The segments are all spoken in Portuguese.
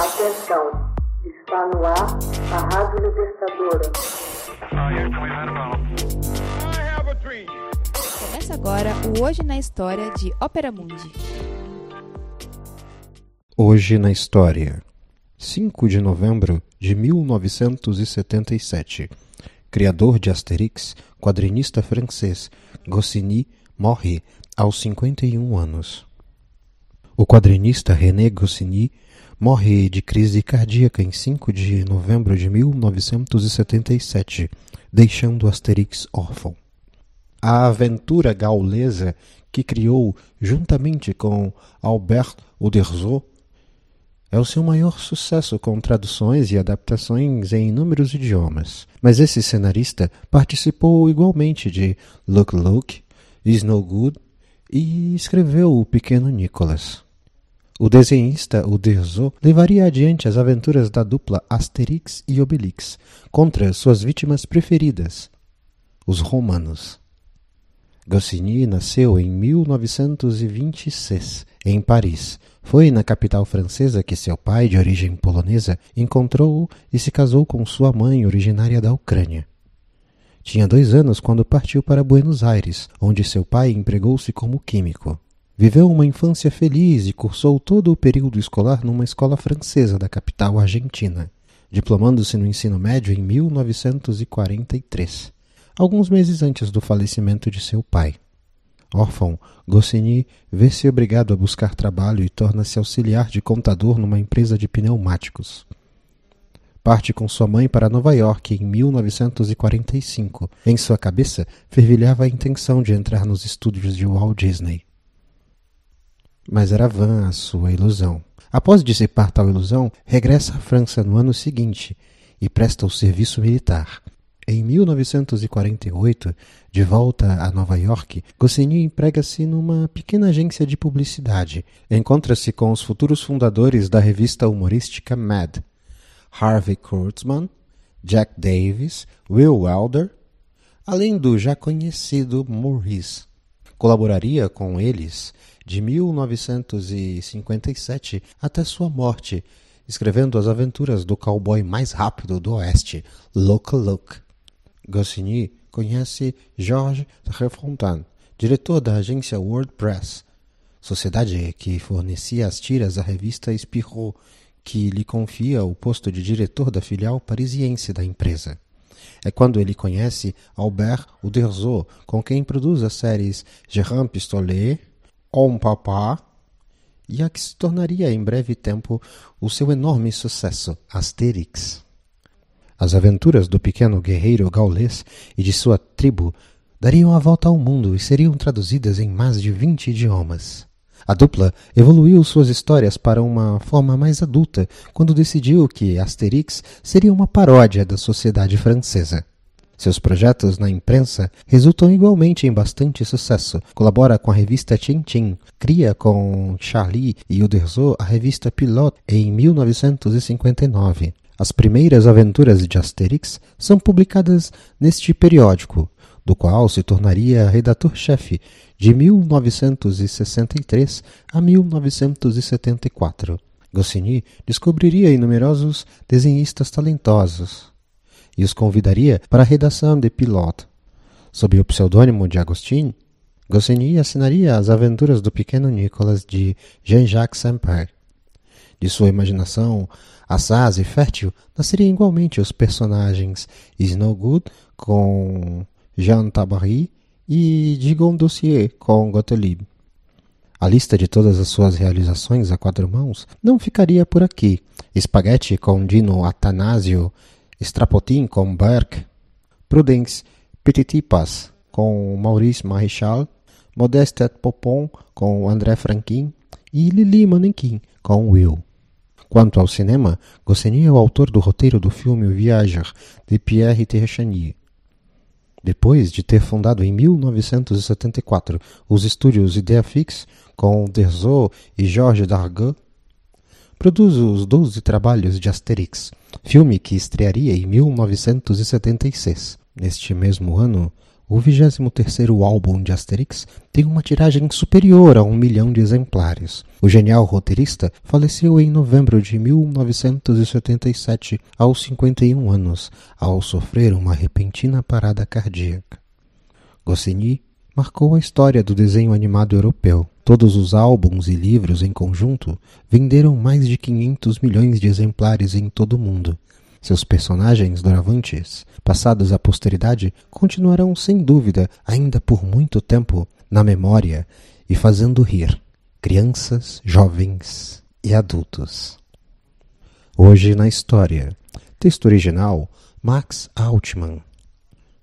Atenção, está no ar a Rádio Libertadora. Começa agora o Hoje na História de Ópera Mundi. Hoje na História, 5 de novembro de 1977. Criador de Asterix, quadrinista francês, Goscinny morre aos 51 anos. O quadrinista René Goscinny morre de crise cardíaca em 5 de novembro de 1977, deixando Asterix órfão. A aventura gaulesa que criou juntamente com Albert Uderzo é o seu maior sucesso com traduções e adaptações em inúmeros idiomas. Mas esse cenarista participou igualmente de Look Look, Is No Good e escreveu O Pequeno Nicholas. O desenhista Uderzo levaria adiante as aventuras da dupla Asterix e Obelix contra suas vítimas preferidas, os romanos. Goscinny nasceu em 1926, em Paris. Foi na capital francesa que seu pai, de origem polonesa, encontrou-o e se casou com sua mãe, originária da Ucrânia. Tinha dois anos quando partiu para Buenos Aires, onde seu pai empregou-se como químico. Viveu uma infância feliz e cursou todo o período escolar numa escola francesa da capital argentina, diplomando-se no ensino médio em 1943, alguns meses antes do falecimento de seu pai. Órfão, Goscinny vê-se obrigado a buscar trabalho e torna-se auxiliar de contador numa empresa de pneumáticos. Parte com sua mãe para Nova York em 1945. Em sua cabeça fervilhava a intenção de entrar nos estúdios de Walt Disney mas era vã a sua ilusão. Após dissipar tal ilusão, regressa à França no ano seguinte e presta o serviço militar. Em 1948, de volta a Nova York, Goscinny emprega-se numa pequena agência de publicidade. Encontra-se com os futuros fundadores da revista humorística Mad, Harvey Kurtzman, Jack Davis, Will Wilder, além do já conhecido Maurice. Colaboraria com eles de 1957 até sua morte, escrevendo as aventuras do cowboy mais rápido do Oeste, Loco Luke. Goscinny conhece Georges Refontaine, diretor da agência WordPress, sociedade que fornecia as tiras à revista Spirou, que lhe confia o posto de diretor da filial parisiense da empresa. É quando ele conhece Albert Uderzo, com quem produz as séries Gérard Pistolet, On Papa, e a que se tornaria em breve tempo o seu enorme sucesso, Asterix. As aventuras do pequeno guerreiro gaulês e de sua tribo dariam a volta ao mundo e seriam traduzidas em mais de vinte idiomas. A dupla evoluiu suas histórias para uma forma mais adulta quando decidiu que Asterix seria uma paródia da sociedade francesa. Seus projetos na imprensa resultam igualmente em bastante sucesso. Colabora com a revista Tintin, cria com Charlie e Uderzo a revista Pilote em 1959. As primeiras aventuras de Asterix são publicadas neste periódico, do qual se tornaria redator-chefe de 1963 a 1974. Goscinny descobriria numerosos desenhistas talentosos, e os convidaria para a redação de Pilote. Sob o pseudônimo de Agostinho, Goscinny assinaria as aventuras do pequeno Nicolas de Jean-Jacques Saint-Pierre. De sua imaginação assaz e fértil nasceriam igualmente os personagens Snowgood com Jean Tabary e Digon Dossier com Gottlieb. A lista de todas as suas realizações a quatro mãos não ficaria por aqui. Spaghetti com Dino Atanasio Strapotin com Berg, Prudence Petitipas com Maurice Maréchal, Modeste Popon com André Franquin e Lili Manequin com Will. Quanto ao cinema, Goscinny é o autor do roteiro do filme Viager, de Pierre Terchanier. Depois de ter fundado em 1974 os estúdios Ideafix com Derzo e Georges Dargaud, produz os Doze Trabalhos de Asterix, filme que estrearia em 1976. Neste mesmo ano, O 23º álbum de Asterix tem uma tiragem superior a um milhão de exemplares. O genial roteirista faleceu em novembro de 1977, aos 51 anos, ao sofrer uma repentina parada cardíaca. Goscinny marcou a história do desenho animado europeu. Todos os álbuns e livros em conjunto venderam mais de 500 milhões de exemplares em todo o mundo. Seus personagens doravantes, passados à posteridade, continuarão sem dúvida, ainda por muito tempo, na memória e fazendo rir crianças, jovens e adultos. Hoje na história. Texto original Max Altman.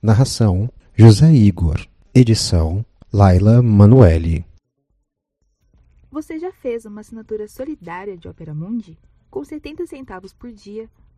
Narração José Igor. Edição Laila Manuelle. Você já fez uma assinatura solidária de Opera Mundi? Com 70 centavos por dia,